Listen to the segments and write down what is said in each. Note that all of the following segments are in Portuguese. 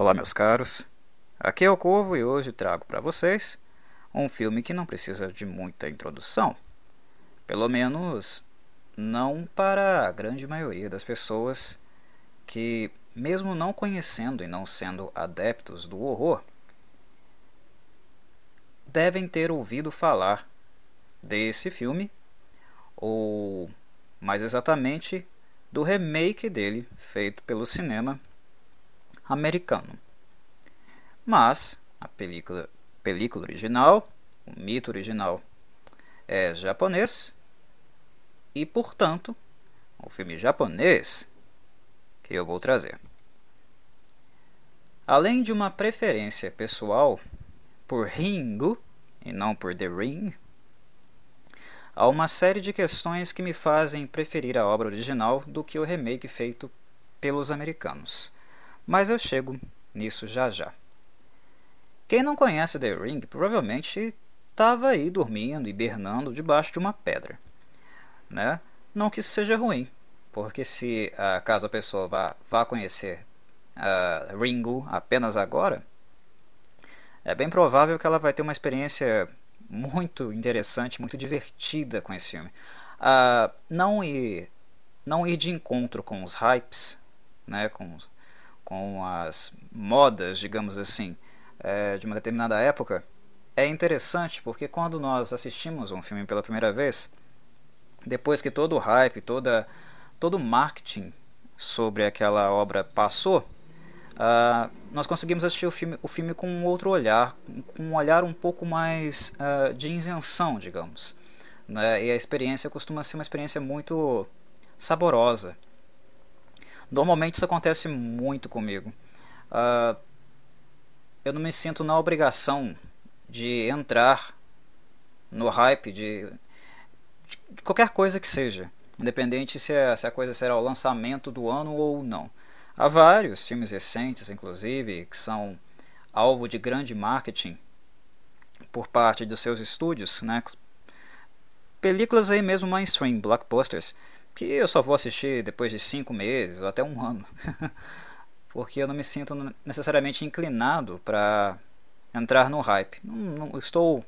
Olá, meus caros. Aqui é o Corvo e hoje trago para vocês um filme que não precisa de muita introdução. Pelo menos não para a grande maioria das pessoas que, mesmo não conhecendo e não sendo adeptos do horror, devem ter ouvido falar desse filme, ou mais exatamente do remake dele feito pelo cinema americano. Mas a película, película original, o mito original, é japonês e, portanto, o filme japonês que eu vou trazer. Além de uma preferência pessoal por Ringu e não por The Ring, há uma série de questões que me fazem preferir a obra original do que o remake feito pelos americanos. Mas eu chego nisso já já. Quem não conhece The Ring provavelmente estava aí dormindo, hibernando debaixo de uma pedra. Né? Não que isso seja ruim, porque se uh, caso a pessoa vá, vá conhecer uh, Ringo apenas agora, é bem provável que ela vai ter uma experiência muito interessante, muito divertida com esse filme. Uh, não ir não ir de encontro com os hypes, né, com com as modas, digamos assim, é, de uma determinada época, é interessante porque quando nós assistimos um filme pela primeira vez, depois que todo o hype, toda, todo o marketing sobre aquela obra passou, uh, nós conseguimos assistir o filme, o filme com um outro olhar, com um olhar um pouco mais uh, de isenção, digamos. Né? E a experiência costuma ser uma experiência muito saborosa. Normalmente isso acontece muito comigo. Uh, eu não me sinto na obrigação de entrar no hype de, de qualquer coisa que seja, independente se a, se a coisa será o lançamento do ano ou não. Há vários filmes recentes, inclusive, que são alvo de grande marketing por parte dos seus estúdios, né? películas aí mesmo mainstream, blockbusters, que eu só vou assistir depois de cinco meses ou até um ano, porque eu não me sinto necessariamente inclinado para entrar no hype. Não, não, estou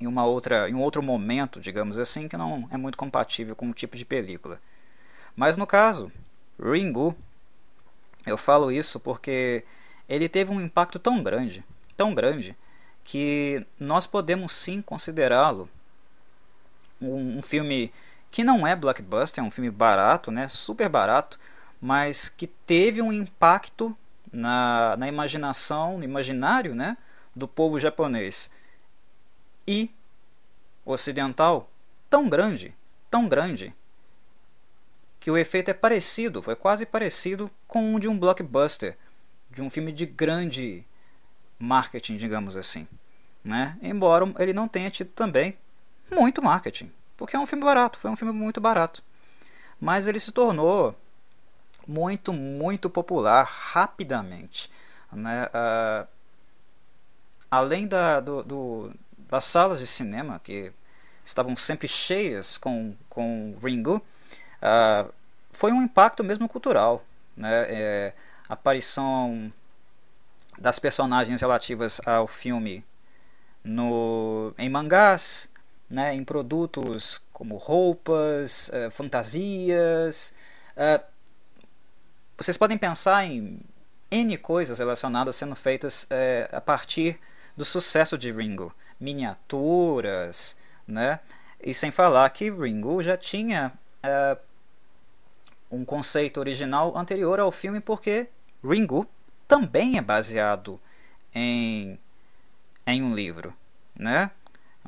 em uma outra, em um outro momento, digamos assim, que não é muito compatível com o tipo de película. Mas no caso, Ringu, eu falo isso porque ele teve um impacto tão grande, tão grande, que nós podemos sim considerá-lo um, um filme que não é blockbuster, é um filme barato, né, super barato, mas que teve um impacto na, na imaginação, no imaginário né, do povo japonês e ocidental tão grande, tão grande, que o efeito é parecido, foi quase parecido com o de um blockbuster, de um filme de grande marketing, digamos assim. Né? Embora ele não tenha tido também muito marketing. Porque é um filme barato, foi um filme muito barato. Mas ele se tornou muito, muito popular rapidamente. Né? Uh, além da, do, do, das salas de cinema, que estavam sempre cheias com, com Ringo, uh, foi um impacto mesmo cultural. Né? É, a aparição das personagens relativas ao filme no, em mangás, né, em produtos como roupas, uh, fantasias. Uh, vocês podem pensar em N coisas relacionadas sendo feitas uh, a partir do sucesso de Ringo. Miniaturas, né? E sem falar que Ringo já tinha um conceito original anterior ao filme, porque Ringo também é baseado em, em um livro, né?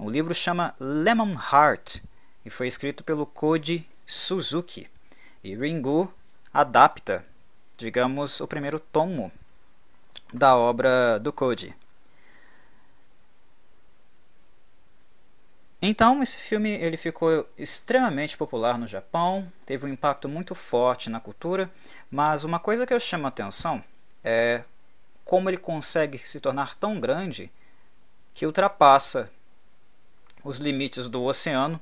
O livro chama Lemon Heart e foi escrito pelo Koji Suzuki. E Ringu adapta, digamos, o primeiro tomo da obra do Koji. Então, esse filme ele ficou extremamente popular no Japão, teve um impacto muito forte na cultura, mas uma coisa que eu chamo a atenção é como ele consegue se tornar tão grande que ultrapassa os limites do oceano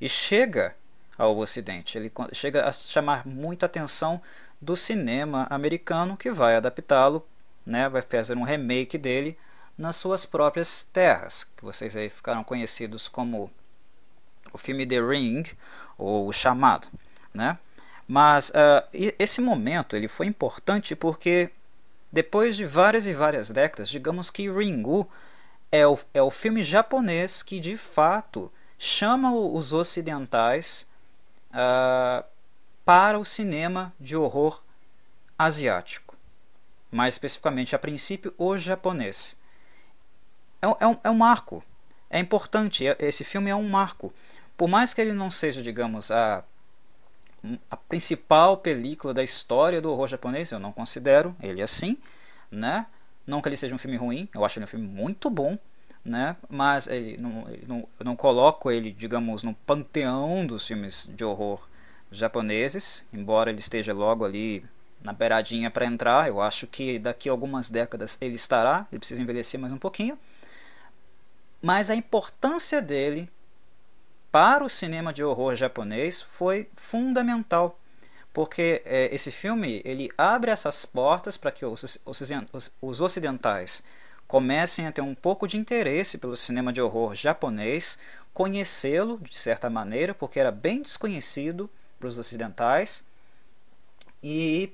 e chega ao Ocidente. Ele chega a chamar muita atenção do cinema americano que vai adaptá-lo né, vai fazer um remake dele nas suas próprias terras, que vocês aí ficaram conhecidos como o filme The Ring ou o Chamado, né? Mas uh, esse momento ele foi importante porque depois de várias e várias décadas, digamos que Ringu é o, é o filme japonês que de fato chama os ocidentais uh, para o cinema de horror asiático. Mais especificamente, a princípio, o japonês. É, é, um, é um marco. É importante. É, esse filme é um marco. Por mais que ele não seja, digamos, a, a principal película da história do horror japonês, eu não considero ele assim, né? Não que ele seja um filme ruim, eu acho ele um filme muito bom, né? Mas ele não, ele não, eu não coloco ele, digamos, no panteão dos filmes de horror japoneses, embora ele esteja logo ali na beiradinha para entrar. Eu acho que daqui a algumas décadas ele estará, ele precisa envelhecer mais um pouquinho. Mas a importância dele para o cinema de horror japonês foi fundamental, porque é, esse filme ele abre essas portas para que os, os, os ocidentais comecem a ter um pouco de interesse pelo cinema de horror japonês, conhecê-lo de certa maneira, porque era bem desconhecido para os ocidentais, e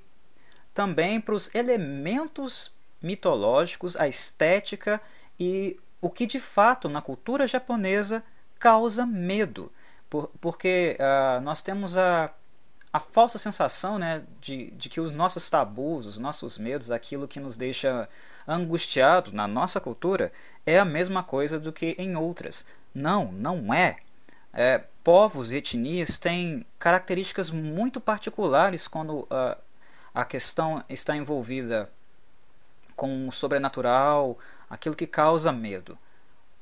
também para os elementos mitológicos, a estética e o que de fato na cultura japonesa causa medo. Por, porque uh, nós temos a, a falsa sensação né, de, de que os nossos tabus, os nossos medos, aquilo que nos deixa angustiado na nossa cultura, é a mesma coisa do que em outras. Não, não é. é povos e etnias têm características muito particulares quando uh, a questão está envolvida com o sobrenatural, aquilo que causa medo.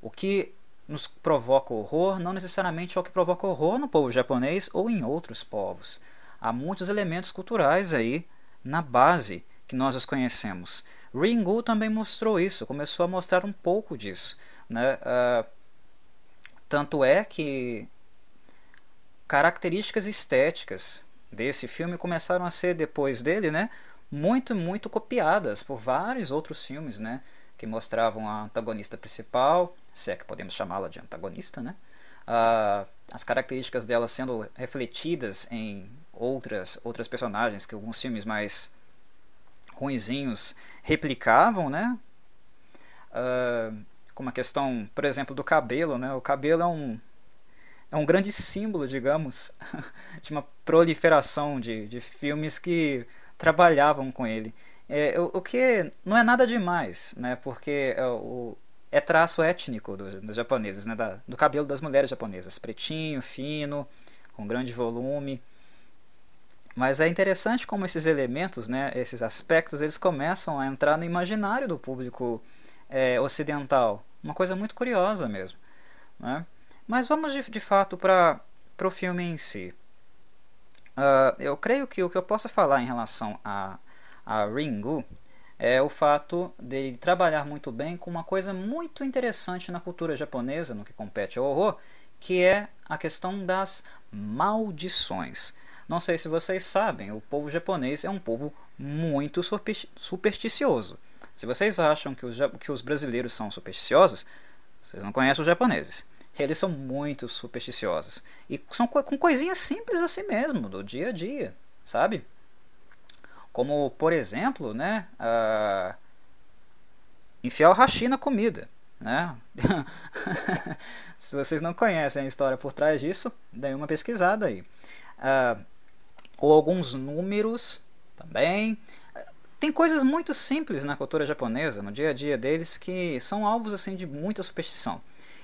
O que nos provoca horror não necessariamente é o que provoca horror no povo japonês ou em outros povos. Há muitos elementos culturais aí na base que nós os conhecemos. Ringu também mostrou isso, começou a mostrar um pouco disso. Né? Uh, tanto é que características estéticas desse filme começaram a ser depois dele, né, muito muito copiadas por vários outros filmes, né, que mostravam a antagonista principal, se é que podemos chamá-la de antagonista, né, uh, as características dela sendo refletidas em outras outras personagens que alguns filmes mais ruinzinhos replicavam, né, uh, como a questão, por exemplo, do cabelo, né, o cabelo é um é um grande símbolo, digamos, de uma proliferação de, de filmes que trabalhavam com ele. É, o, o, que não é nada demais, né? Porque é, o, é traço étnico dos, dos japoneses, né? Da, do cabelo das mulheres japonesas, pretinho, fino, com grande volume. Mas é interessante como esses elementos, né, esses aspectos, eles começam a entrar no imaginário do público é, ocidental. Uma coisa muito curiosa mesmo. Né? Mas vamos de, de fato para o filme em si. Uh, eu creio que o que eu posso falar em relação a, a Ringu é o fato de trabalhar muito bem com uma coisa muito interessante na cultura japonesa, no que compete ao horror, que é a questão das maldições. Não sei se vocês sabem, o povo japonês é um povo muito supersticioso. Se vocês acham que os, que os brasileiros são supersticiosos, vocês não conhecem os japoneses eles são muito supersticiosos. E são co com coisinhas simples assim mesmo, do dia a dia, sabe? Como, por exemplo, né, uh, enfiar o hashi na comida. Né? Se vocês não conhecem a história por trás disso, dê uma pesquisada aí. Uh, ou alguns números também. Tem coisas muito simples na cultura japonesa, no dia a dia deles, que são alvos assim de muita superstição.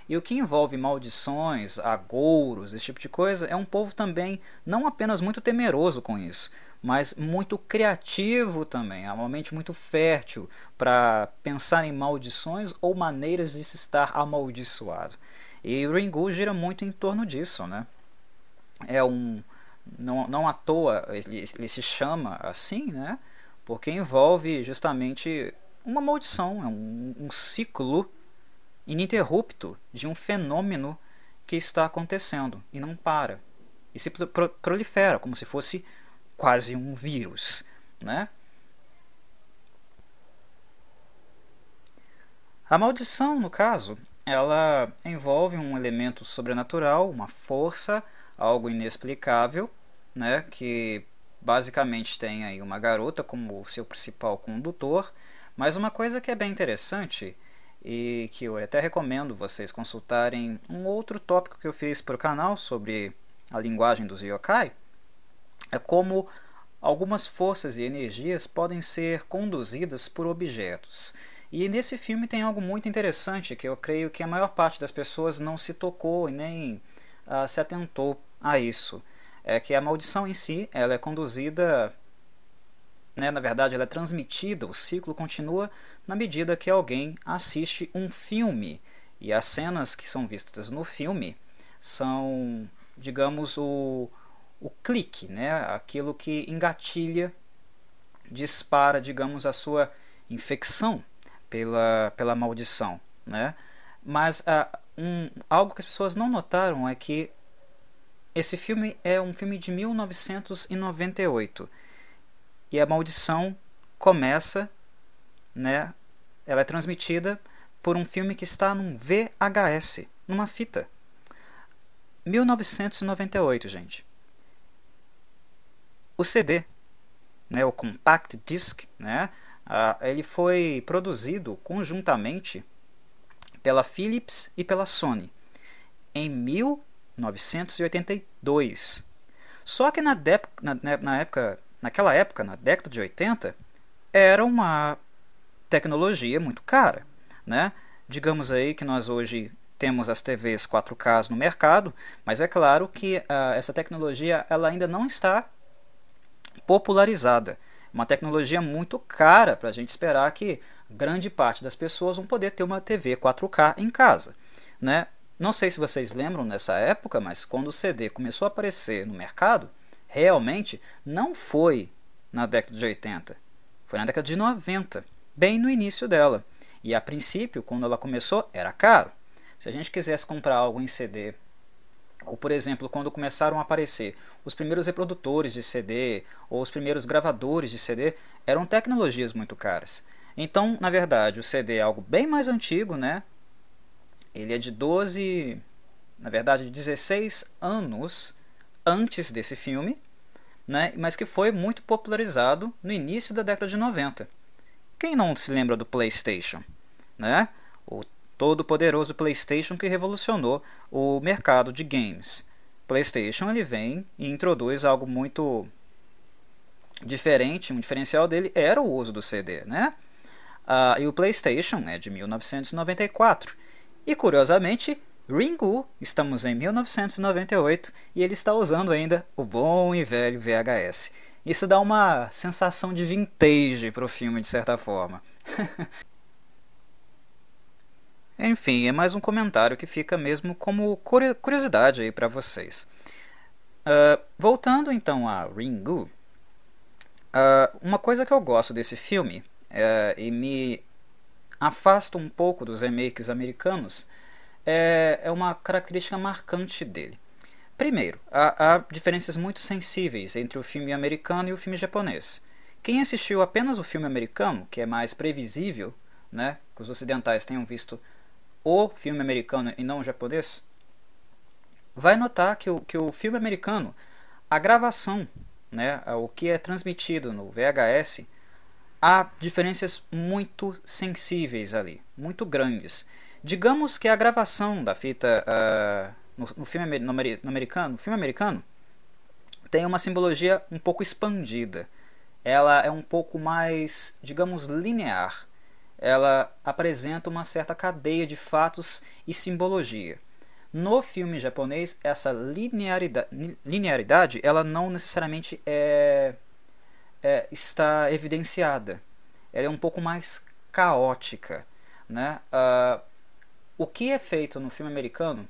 E o que envolve maldições, agouros, esse tipo de coisa, é um povo também não apenas muito temeroso com isso, mas muito criativo também, é uma mente muito fértil para pensar em maldições ou maneiras de se estar amaldiçoado. E Ringu gira muito em torno disso, né? É um não, não à toa ele, ele se chama assim, né? Porque envolve justamente uma maldição, é um, um ciclo ininterrupto de um fenômeno que está acontecendo e não para. E se prolifera como se fosse quase um vírus. Né? A maldição, no caso, ela envolve um elemento sobrenatural, uma força, algo inexplicável, né, que basicamente tem aí uma garota como seu principal condutor, mas uma coisa que é bem interessante e que eu até recomendo vocês consultarem um outro tópico que eu fiz para o canal sobre a linguagem dos yokai, é como algumas forças e energias podem ser conduzidas por objetos. E nesse filme tem algo muito interessante que eu creio que a maior parte das pessoas não se tocou e nem uh, se atentou a isso. É que a maldição em si ela é conduzida, né, na verdade, ela é transmitida, o ciclo continua na medida que alguém assiste um filme. E as cenas que são vistas no filme são, digamos, o, o clique, né, aquilo que engatilha, dispara, digamos, a sua infecção pela, pela maldição. Né? Mas uh, um, algo que as pessoas não notaram é que esse filme é um filme de 1998 e a maldição começa, né? Ela é transmitida por um filme que está num VHS, numa fita. 1998, gente. O CD, né, o compact disc, né, Uh, ele foi produzido conjuntamente pela Philips e pela Sony em 1982. Só que na, na, né, na época, naquela época, na década de 80, era uma tecnologia muito cara, né? Digamos aí que nós hoje temos as TVs 4K no mercado, mas é claro que uh, essa tecnologia ela ainda não está popularizada uma tecnologia muito cara para a gente esperar que grande parte das pessoas vão poder ter uma TV 4K em casa. Né? Não sei se vocês lembram nessa época, mas quando o CD começou a aparecer no mercado, realmente não foi na década de 80, foi na década de 90, bem no início dela. E a princípio, quando ela começou, era caro. Se a gente quisesse comprar algo em CD ou, por exemplo, quando começaram a aparecer os primeiros reprodutores de CD ou os primeiros gravadores de CD, eram tecnologias muito caras. Então, na verdade, o CD é algo bem mais antigo, né? Ele é de 12, na verdade, 16 anos antes desse filme, né? mas que foi muito popularizado no início da década de 90. Quem não se lembra do PlayStation? Né? O todo-poderoso PlayStation que revolucionou o mercado de games. PlayStation ele vem e introduz algo muito diferente, um diferencial dele era o uso do CD, né? Ah, e o PlayStation é de 1994. E curiosamente, Ringu, estamos em 1998 e ele está usando ainda o bom e velho VHS. Isso dá uma sensação de vintage para o filme, de certa forma. Enfim, é mais um comentário que fica mesmo como curiosidade aí para vocês. Uh, voltando então a Ringu, uh, uma coisa que eu gosto desse filme uh, e me afasta um pouco dos remakes americanos é, é uma característica marcante dele. Primeiro, há, há diferenças muito sensíveis entre o filme americano e o filme japonês. Quem assistiu apenas o filme americano, que é mais previsível, né, que os ocidentais tenham visto o filme americano e não o japonês, vai notar que o, que o filme americano, a gravação, né, o que é transmitido no VHS, há diferenças muito sensíveis ali, muito grandes. Digamos que a gravação da fita uh, no, no, filme no, no americano, no filme americano, tem uma simbologia um pouco expandida. Ela é um pouco mais, digamos, linear ela apresenta uma certa cadeia de fatos e simbologia. No filme japonês, essa linearidade, linearidade ela não necessariamente é, é, está evidenciada. Ela é um pouco mais caótica. Né? Uh, o que é feito no filme americano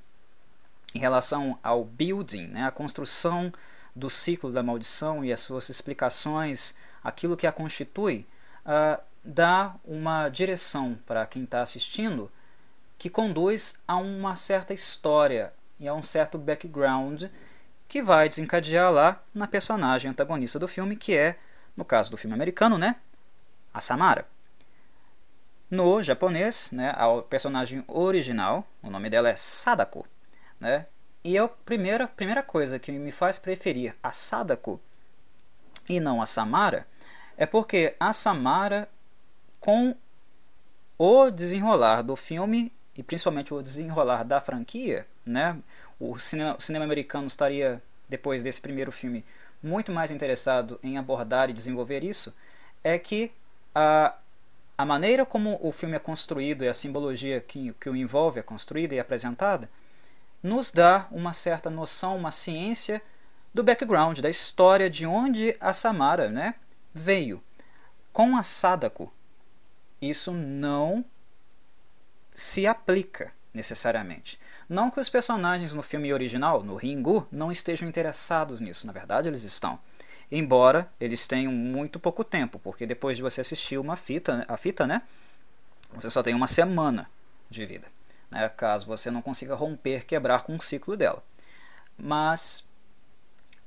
em relação ao building, né, a construção do ciclo da maldição e as suas explicações, aquilo que a constitui, uh, dá uma direção para quem está assistindo que conduz a uma certa história e a um certo background que vai desencadear lá na personagem antagonista do filme, que é, no caso do filme americano, né, a Samara. No japonês, né, a personagem original, o nome dela é Sadako, né? E a primeira, primeira coisa que me faz preferir a Sadako e não a Samara é porque a Samara, com o desenrolar do filme e principalmente o desenrolar da franquia, né, o cinema, o cinema americano estaria, depois desse primeiro filme, muito mais interessado em abordar e desenvolver isso, é que a, a maneira como o filme é construído e a simbologia que, que o envolve é construída e apresentada nos dá uma certa noção, uma ciência do background, da história de onde a Samara né, veio. Com a Sadako, isso não se aplica necessariamente. Não que os personagens no filme original, no Ringu, não estejam interessados nisso, na verdade eles estão embora eles tenham muito pouco tempo, porque depois de você assistir uma fita, a fita, né, você só tem uma semana de vida, né, caso você não consiga romper, quebrar com o ciclo dela. Mas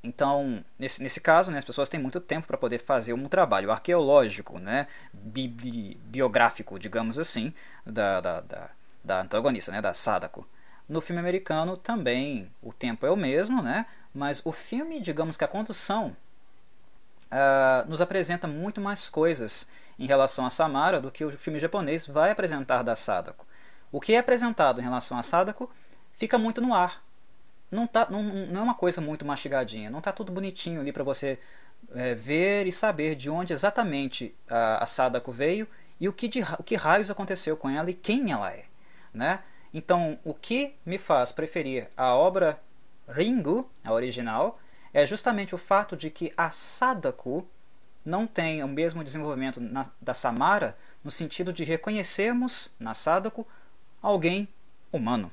então, nesse, nesse caso, né, as pessoas têm muito tempo para poder fazer um trabalho arqueológico, né, bi, biográfico, digamos assim, da, da, da, da antagonista, né, da Sadako. No filme americano também o tempo é o mesmo, né, mas o filme, digamos que a condução uh, nos apresenta muito mais coisas em relação a Samara do que o filme japonês vai apresentar da Sadako. O que é apresentado em relação a Sadako fica muito no ar. Não, tá, não, não é uma coisa muito mastigadinha, não está tudo bonitinho ali para você é, ver e saber de onde exatamente a, a Sadako veio e o que, de, o que raios aconteceu com ela e quem ela é. Né? Então, o que me faz preferir a obra Ringu, a original, é justamente o fato de que a Sadako não tem o mesmo desenvolvimento na, da Samara no sentido de reconhecermos na Sadako alguém humano.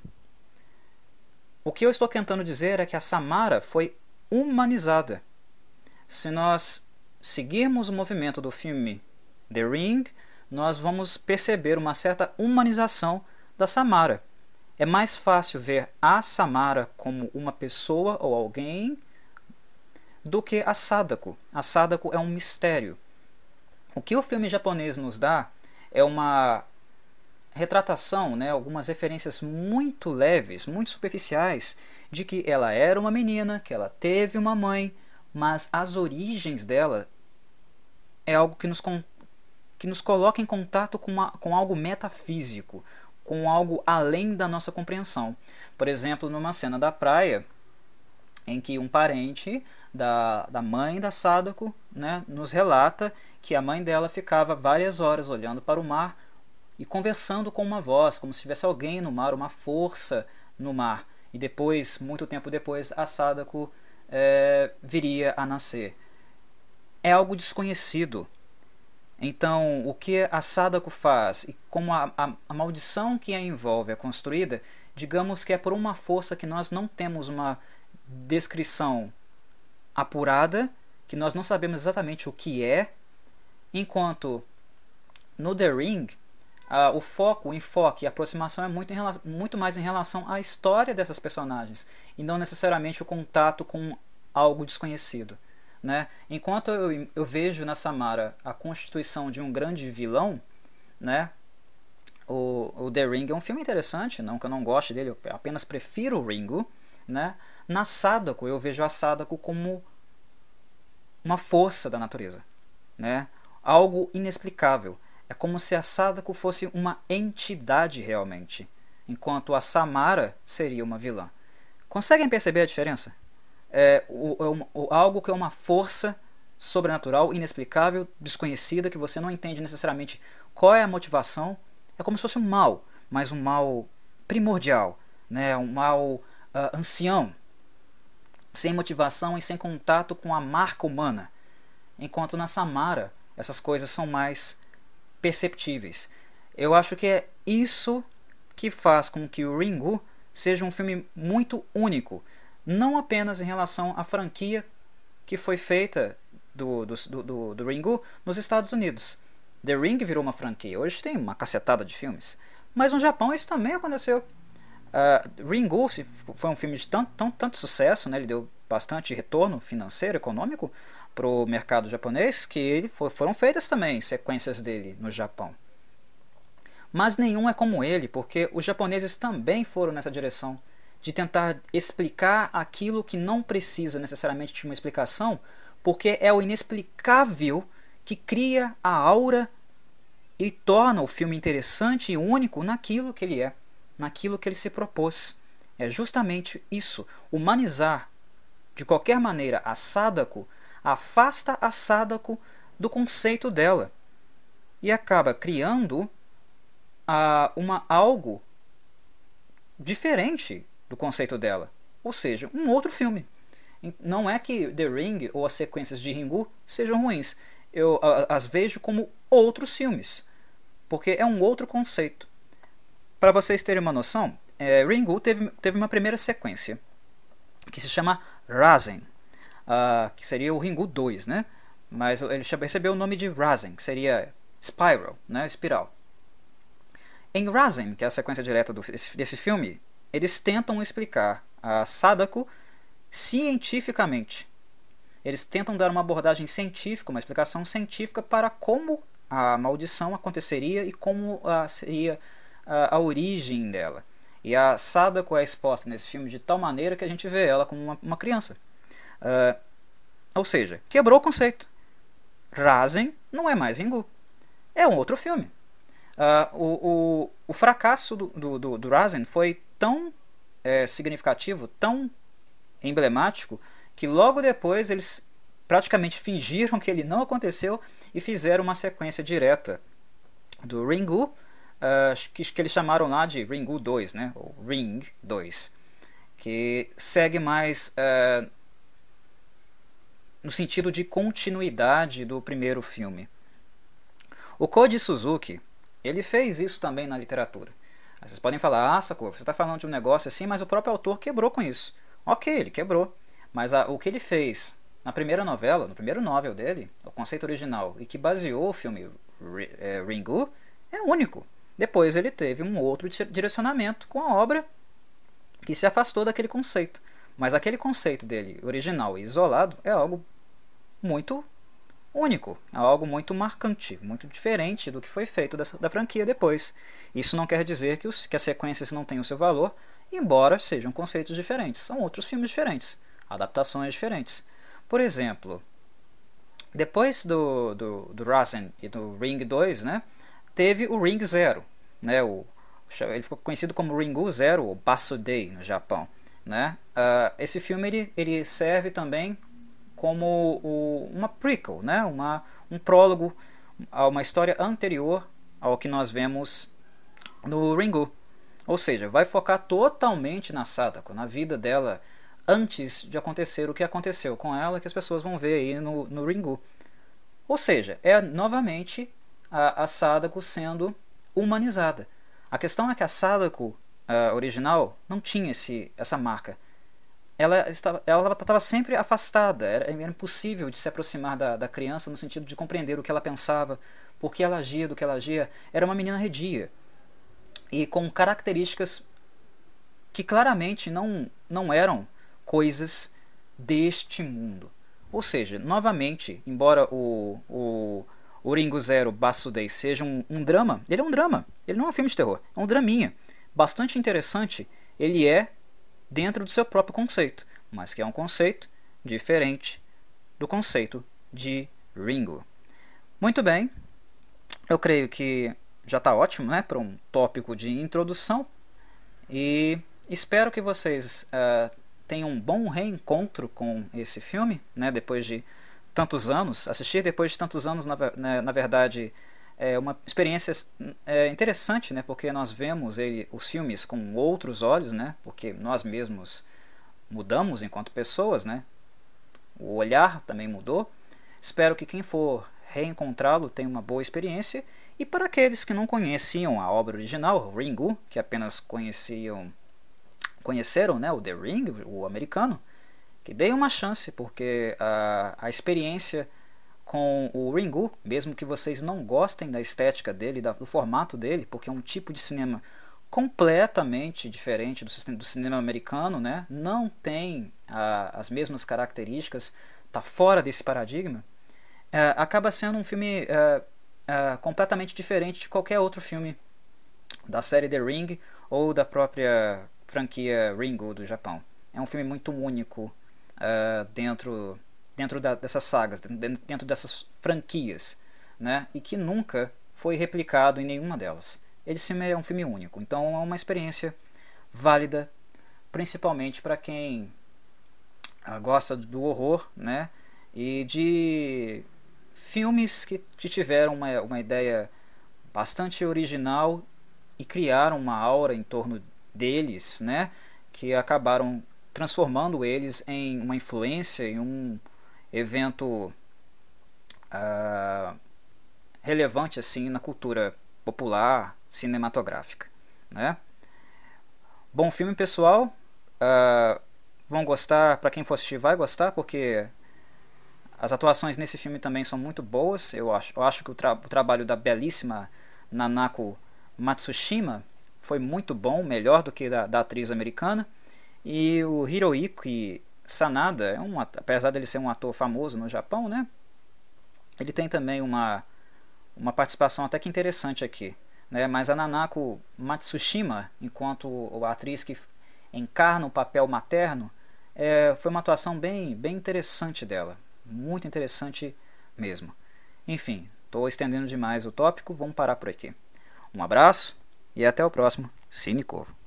O que eu estou tentando dizer é que a Samara foi humanizada. Se nós seguirmos o movimento do filme The Ring, nós vamos perceber uma certa humanização da Samara. É mais fácil ver a Samara como uma pessoa ou alguém do que a Sadako. A Sadako é um mistério. O que o filme japonês nos dá é uma retratação, né, algumas referências muito leves, muito superficiais, de que ela era uma menina, que ela teve uma mãe, mas as origens dela é algo que nos, que nos coloca em contato com, uma, com algo metafísico, com algo além da nossa compreensão. Por exemplo, numa cena da praia, em que um parente da, da mãe da Sadako né, nos relata que a mãe dela ficava várias horas olhando para o mar e conversando com uma voz, como se tivesse alguém no mar, uma força no mar. E depois, muito tempo depois, a Sadako é, viria a nascer. É algo desconhecido. Então, o que a Sadako faz e como a, a, a maldição que a envolve é construída, digamos que é por uma força que nós não temos uma descrição apurada, que nós não sabemos exatamente o que é, enquanto no The Ring uh, o foco, o enfoque, a aproximação é muito, muito mais em relação à história dessas personagens e não necessariamente o contato com algo desconhecido. Né? Enquanto eu, eu vejo na Samara a constituição de um grande vilão, né? o, o The Ring é um filme interessante, não que eu não goste dele, eu apenas prefiro o Ringo. Né? Na Sadako, eu vejo a Sadako como uma força da natureza, né? algo inexplicável. É como se a Sadako fosse uma entidade realmente, enquanto a Samara seria uma vilã. Conseguem perceber a diferença? É, o, o, o, algo que é uma força sobrenatural, inexplicável, desconhecida, que você não entende necessariamente qual é a motivação. É como se fosse um mal, mas um mal primordial, né? um mal uh, ancião, sem motivação e sem contato com a marca humana, enquanto na Samara essas coisas são mais perceptíveis. Eu acho que é isso que faz com que o Ringu seja um filme muito único, não apenas em relação à franquia que foi feita do, do, do, do Ringu nos Estados Unidos. The Ring virou uma franquia, hoje tem uma cacetada de filmes, mas no Japão isso também aconteceu. Uh, Ringu foi um filme de tanto, tanto, sucesso, né? ele deu bastante retorno financeiro, econômico para o mercado japonês, que foram feitas também sequências dele no Japão. mas nenhum é como ele, porque os japoneses também foram nessa direção de tentar explicar aquilo que não precisa necessariamente de uma explicação, porque é o inexplicável que cria a aura e torna o filme interessante e único naquilo que ele é, naquilo que ele se propôs. É justamente isso, humanizar de qualquer maneira a Sadako afasta a Sadako do conceito dela e acaba criando uh, uma algo diferente do conceito dela, ou seja, um outro filme. Não é que The Ring ou as sequências de Ringu sejam ruins, eu as vejo como outros filmes, porque é um outro conceito. Para vocês terem uma noção, é, Ringu teve, teve uma primeira sequência que se chama Razen, uh, que seria o Ringu 2, né? Mas ele recebeu o nome de Razen, que seria Spiral, né? Espiral. Em Razen, que é a sequência direta do, desse filme, eles tentam explicar a Sadako cientificamente. Eles tentam dar uma abordagem científica, uma explicação científica para como a maldição aconteceria e como uh, seria uh, a origem dela. E a Sadako é exposta nesse filme de tal maneira que a gente vê ela como uma, uma criança. Uh, ou seja, quebrou o conceito. Razen não é mais Ringu. É um outro filme. Uh, o, o, o, fracasso do, do, do, do Razen foi tão é, significativo, tão emblemático, que logo depois eles praticamente fingiram que ele não aconteceu e fizeram uma sequência direta do Ringu, uh, que, que eles chamaram lá de Ringu 2, né? ou Ring 2, que segue mais uh, no sentido de continuidade do primeiro filme. O Koji Suzuki, ele fez isso também na literatura. Vocês podem falar, ah, Sakura, você está falando de um negócio assim, mas o próprio autor quebrou com isso. Ok, ele quebrou. Mas a, o que ele fez na primeira novela, no primeiro novel dele, o conceito original, e que baseou o filme é, Ringu, é único. Depois ele teve um outro direcionamento com a obra que se afastou daquele conceito. Mas aquele conceito dele, original e isolado, é algo muito único, é algo muito marcante, muito diferente do que foi feito dessa, da franquia depois. Isso não quer dizer que, os, que as sequências não tenham seu valor, embora sejam conceitos diferentes, são outros filmes diferentes, adaptações diferentes. Por exemplo, depois do, do, do Rasen e do Ring 2, né, teve o Ring Zero, né, o, ele ficou conhecido como Ringu Zero, ou Basudei no Japão. Né? Uh, esse filme ele, ele serve também como o, uma prequel, né? uma, um prólogo a uma história anterior ao que nós vemos no Ringu. Ou seja, vai focar totalmente na Sadako, na vida dela antes de acontecer o que aconteceu com ela, que as pessoas vão ver aí no, no Ringu. Ou seja, é novamente a, a Sadako sendo humanizada. A questão é que a Sadako uh, original não tinha esse, essa marca. Ela estava, ela estava sempre afastada, era, era impossível de se aproximar da, da criança no sentido de compreender o que ela pensava, por que ela agia do que ela agia. Era uma menina redia e com características que claramente não, não eram coisas deste mundo. Ou seja, novamente, embora o, o, o Ringo Zero Basudei seja um, um drama, ele é um drama, ele não é um filme de terror, é um draminha bastante interessante, ele é dentro do seu próprio conceito, mas que é um conceito diferente do conceito de Ringo. Muito bem, eu creio que já está ótimo né, para um tópico de introdução e espero que vocês uh, tenham um bom reencontro com esse filme, né, depois de tantos anos. Assistir depois de tantos anos, na, na, né, na verdade, é uma experiência é, interessante, né? Porque nós vemos ele, os filmes com outros olhos, né? Porque nós mesmos mudamos enquanto pessoas, né? O olhar também mudou. Espero que quem for reencontrá-lo tenha uma boa experiência. E para aqueles que não conheciam a obra original, Ringu, que apenas conheciam conheceram né, o The Ring, o americano, que deem uma chance, porque a, a experiência com o Ringu, mesmo que vocês não gostem da estética dele, do formato dele, porque é um tipo de cinema completamente diferente do, do cinema americano, né? não tem as mesmas características, está fora desse paradigma, é, acaba sendo um filme é, é, completamente diferente de qualquer outro filme da série The Ring ou da própria franquia Ringo do Japão. É um filme muito único dentro, dentro da, dessas sagas, dentro dessas franquias, né? e que nunca foi replicado em nenhuma delas. Esse filme é um filme único, então é uma experiência válida, principalmente para quem uh, gosta do horror né? e de filmes que, que tiveram uma, uma ideia bastante original e criaram uma aura em torno deles, né, que acabaram transformando eles em uma influência, em um evento uh, relevante assim na cultura popular cinematográfica, né? Bom filme pessoal, uh, vão gostar, para quem for assistir vai gostar porque as atuações nesse filme também são muito boas. Eu acho, eu acho que o, tra o trabalho da belíssima Nanako Matsushima foi muito bom, melhor do que da, da atriz americana. E o Hiroyuki Sanada, é um, apesar dele ser um ator famoso no Japão, né? Ele tem também uma, uma participação até que interessante aqui. Né? Mas a Nanako Matsushima, enquanto a atriz que encarna o papel materno, é, foi uma atuação bem, bem interessante dela muito interessante mesmo. Enfim, estou estendendo demais o tópico, vamos parar por aqui. Um abraço e até o próximo Cine Corvo.